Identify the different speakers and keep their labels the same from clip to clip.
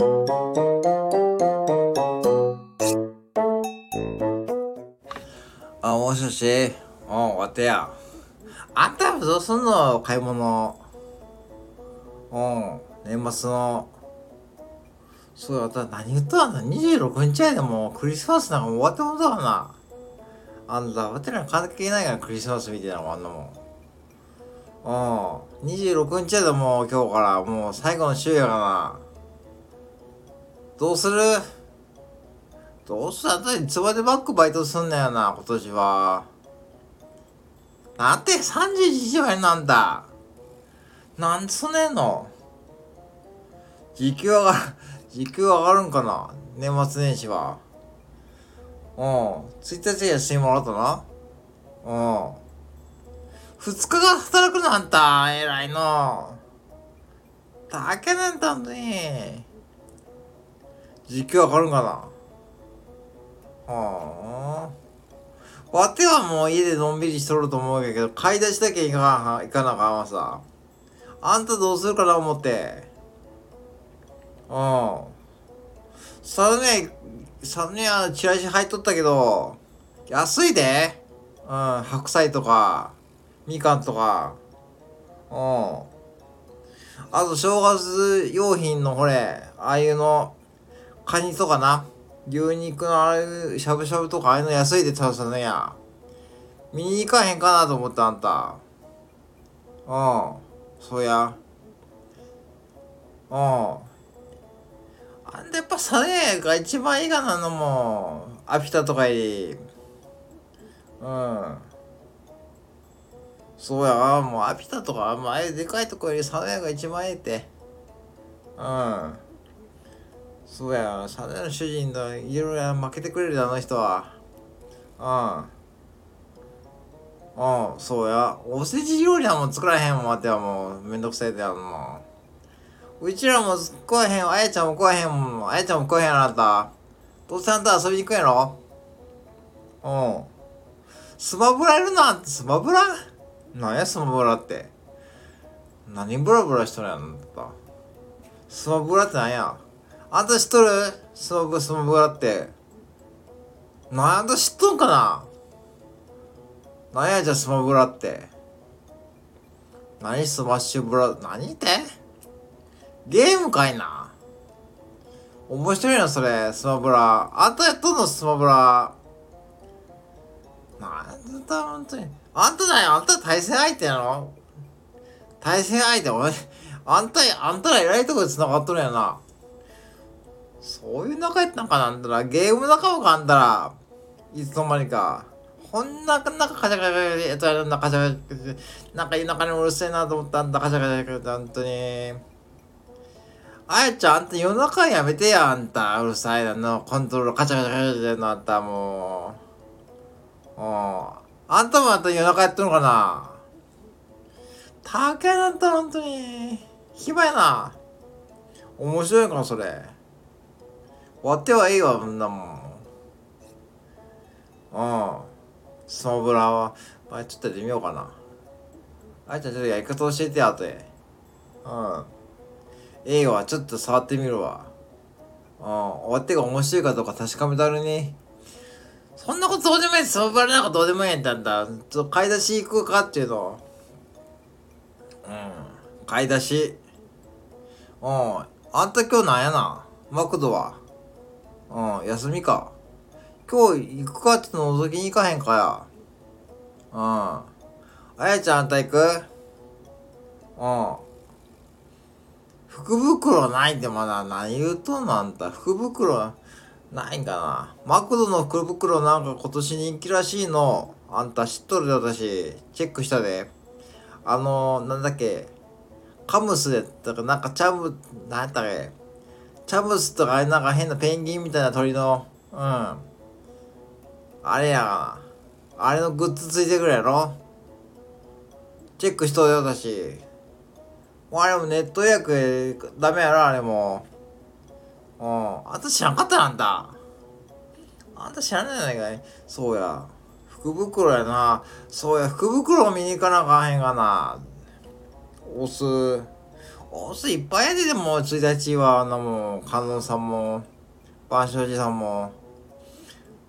Speaker 1: あ、もしもし。うん、終わったや。あんたどうすんの買い物。うん、年末の。そうや、た何言ったんだ ?26 日やでもうクリスマスなんかもう終わってもうたわな。あんた、わてら関係ないからクリスマスみたいなのもあんなもん。うん、26日やでもう今日からもう最後の週やからな。どうする？どうしたらいつまでバックバイトすんだよな、今年は。なんて31時割なんだ。なんでそねんの時給上がる、時給上がるんかな年末年始は。うん。1日休みもらったな。うん。2日が働くのあんた、偉いの。だけなんだね。時給上がるんかな？はあ。わてはもう家でのんびりしとると思うけど、買い出しだけ行か行かなあかんわさ。あんたどうするかな思って。うん。サルネ、サルネはチラシ入っとったけど、安いで。うん、白菜とか、みかんとか。うん。あと、正月用品のほれ、ああいうの、カニとかな。牛肉のあれ、しゃぶしゃぶとかああいうの安いで食べたねや。見に行かへんかなと思ったあんた。うん。そうや。うん。あんたやっぱサネが一番いいかなのも。アピタとかより。うん。そうや、もうアピタとか、もうあれでかいとこよりサネが一番ええって。うん。そうや、サネの主人といろいろ負けてくれるであの人は。うん。うん、そうや。おせち料理はもう作らへんもん、待てはもう。めんどくさいでやんもん。うちらも食わへん、あやちゃんも食わへんもん。あやちゃんも食わへん、あんた。どうせあんた遊びに行くやろうん。スマブラいるな、スマブラ？なんや、スマブラって。何ブラブラしとるやん、あんた。スマブラってなんや？あんた知っとるスマブスマブラって。なんだ知っとんかな？なんやじゃスマブラって。何スマッシュブラ、何って？ゲームかいな？面白いな、それ、スマブラ。あんたやっとんの、スマブラ。なんだ、ほんとに。あんただよ、あんた対戦相手なの？対戦相手、俺、あんた、あんたら偉いとこで繋がっとるやな。そういう仲やったんかなあんたら、ゲーム仲間かあんたら。いつの間にか。こんな、なんかカチャカチャやつやるんだ、カチャカチャ。なんか田舎にうるせえなと思ったんだ、カチャカチャカチャ、ほんとに。あやちゃん、あんた夜中やめてや、あんた。うるさいなの、コントロールカチャカチャカチャしてんの、あんたもう。うん。あんたもあんた夜中やってんのかなたけだったほんとに。暇やな。面白いかな、それ。終わってはいいわ、そんなもん。うん。スマブラは、まあ、ちょっとやってみようかな。あいちゃん、ちょっとやり方教えてや、後で。うん。ええわ、ちょっと触ってみるわ。うん。終わってが面白いかどうか確かめたるに。そんなことどうでもいいスマブラなんかどうでもいいんだんだ。ちょっと買い出し行くかっていうの。うん。買い出し。うん。あんた今日なんやな？マクドは？うん、休みか。今日行くかって覗きに行かへんかや。うん。あやちゃんあんた行く？うん。福袋ないってまだ何言うとんのあんた。福袋ないんかな。マクドの福袋なんか今年人気らしいの。あんた知っとるで私。チェックしたで。あのなんだっけ。カムスで、だからなんかチャム、なんやったっけ。チャムスとかあれなんか変なペンギンみたいな鳥の、うん。あれや。あれのグッズついてくるやろチェックしとるよ、私。もうあれもネット予約ダメやろ、あれも。うん。あんた知らんかったなんだ。あんた知らないやないかい。そうや。福袋やな。そうや、福袋を見に行かなあかんへんがな。押す。おすいっぱいやででも1日は。あんなもん観音さんも万象寺さんも。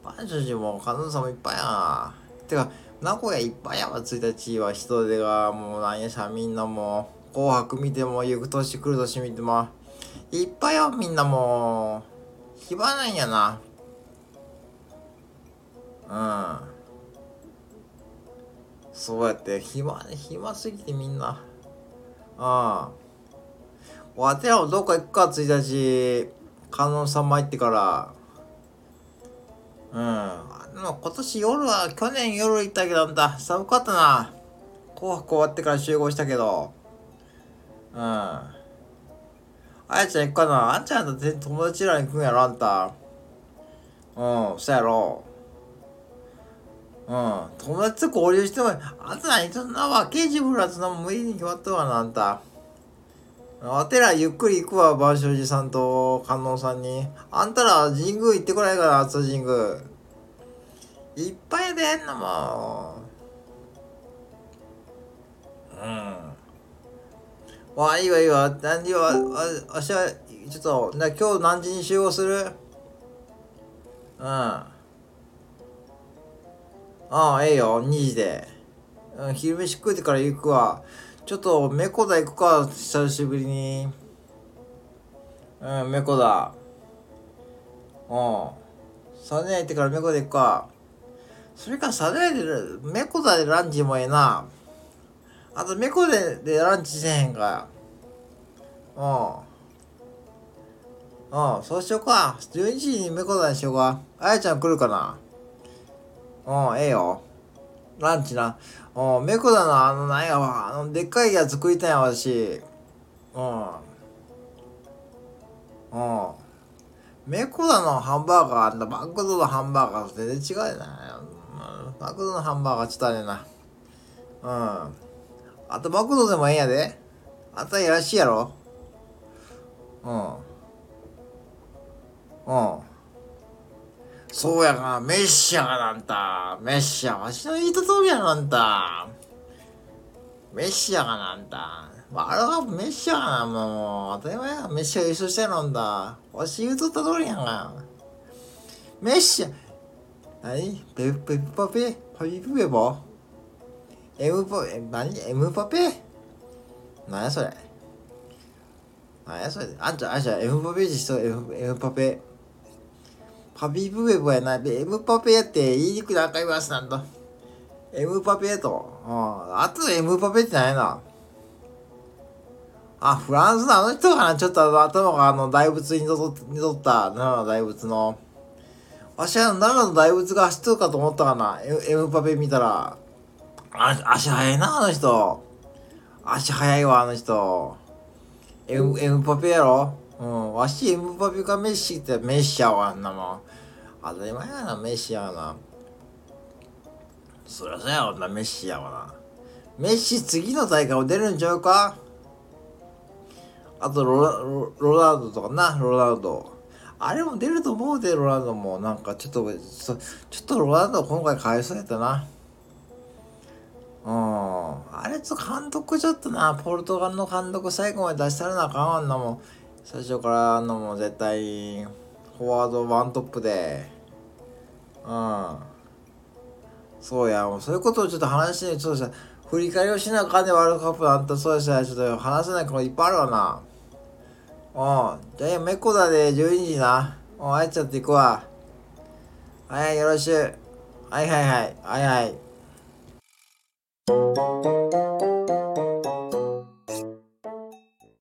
Speaker 1: 万象寺も観音さんもいっぱいやな。てか名古屋いっぱいやわ1日は人手がもうなんやしゃみんなも紅白見ても行く年来る年見ても。いっぱいやみんなもう暇なんやな。うん。そうやって暇暇すぎてみんな。うん。わてらもどっか行くか1日。観音様行ってから。うん。でも今年夜は去年夜行ったけどなんだ寒かったな。紅白終わってから集合したけど。うん。あやちゃん行くかな。あんちゃんだって友達らに行くんやろあんた。うんそやろ。うん。友達と交流してもあんた何そんな若い自分らそんな無理に決まったわなあんた。あてらゆっくり行くわ、万象寺さんと観音さんに。あんたら神宮行ってこないから、熱神宮。いっぱいでんのもうん。わ、いいわいいわ。何時は、あ、あしは、ちょっと、な今日何時に集合する？うん。ああ、ええよ、2時で。うん、昼飯食うてから行くわ。ちょっと、メコダ行くか、久しぶりに。うん、メコダ。うん。サネ行ってからメコダ行くか。それからサネで、メコダでランチもええな。あと、メコダでランチせへんか。うん。うん、そうしようか。12時にメコダにしようか。あやちゃん来るかなうん、ええよ。ランチな。うん、メコだな、あの、なんやわ、あの、でっかいやつ食いたいや、私。うん。うん。メコダのハンバーガーあ、マクドのハンバーガーと全然違うよな。マクドのハンバーガーちょっとあれな。うん。あとマクドでもええんやで。あったらいらしいやろ。うん。うん。そうやが、メッシャがなんた。メッシャ、わしの言いた通りやなんた。メッシャがなんた。あれはメッシャがな、もう。当たり前や。メッシャが優勝してるんだ。わし言うとった通りやが。メッシャ、何？ペペペパペ？パピプペボエムパ、え、何エムパペ何やそれ。何やそれ。あんちゃん、あんちゃん、エムパペジしと、エム、エムパペ。ハビブウェブやな。で、エムパペやって言いにくいな、かりますなんと。エムパペと。うん。あとエムパペってないな。あ、フランスのあの人かなちょっと頭があの大仏にとった奈良の大仏の。わしは奈良の大仏が走ってるかと思ったかなエムパペ見たら。あ、足速いな、あの人。足速いわ、あの人。エム、エムパペやろうん。わしエムパペかメッシってメッシャーはあんなもん。当たり前やな、メッシやな。そりゃそうやわな、メッシやわな。メッシ次の大会も出るんちゃうか？あとロロロナウドとかな、ロナウド。あれも出ると思うで、ロナウドも。なんかちょっと、ちょっとロナウド今回かわいそうやったな。うん。あれと監督ちょっとな、ポルトガルの監督最後まで出したらなあかんわんなもん。最初からあんなも絶対。フォワードワントップで。うん。そうや。もうそういうことをちょっと話してちょっとさ振り返りをしなあかんねワールドカップあんたそうしたらちょっと話せないこといっぱいあるわな。うん。じゃあメコダで12時な。うんあいちゃっていくわ。はいよろしゅう。はいはいはい。はいはい。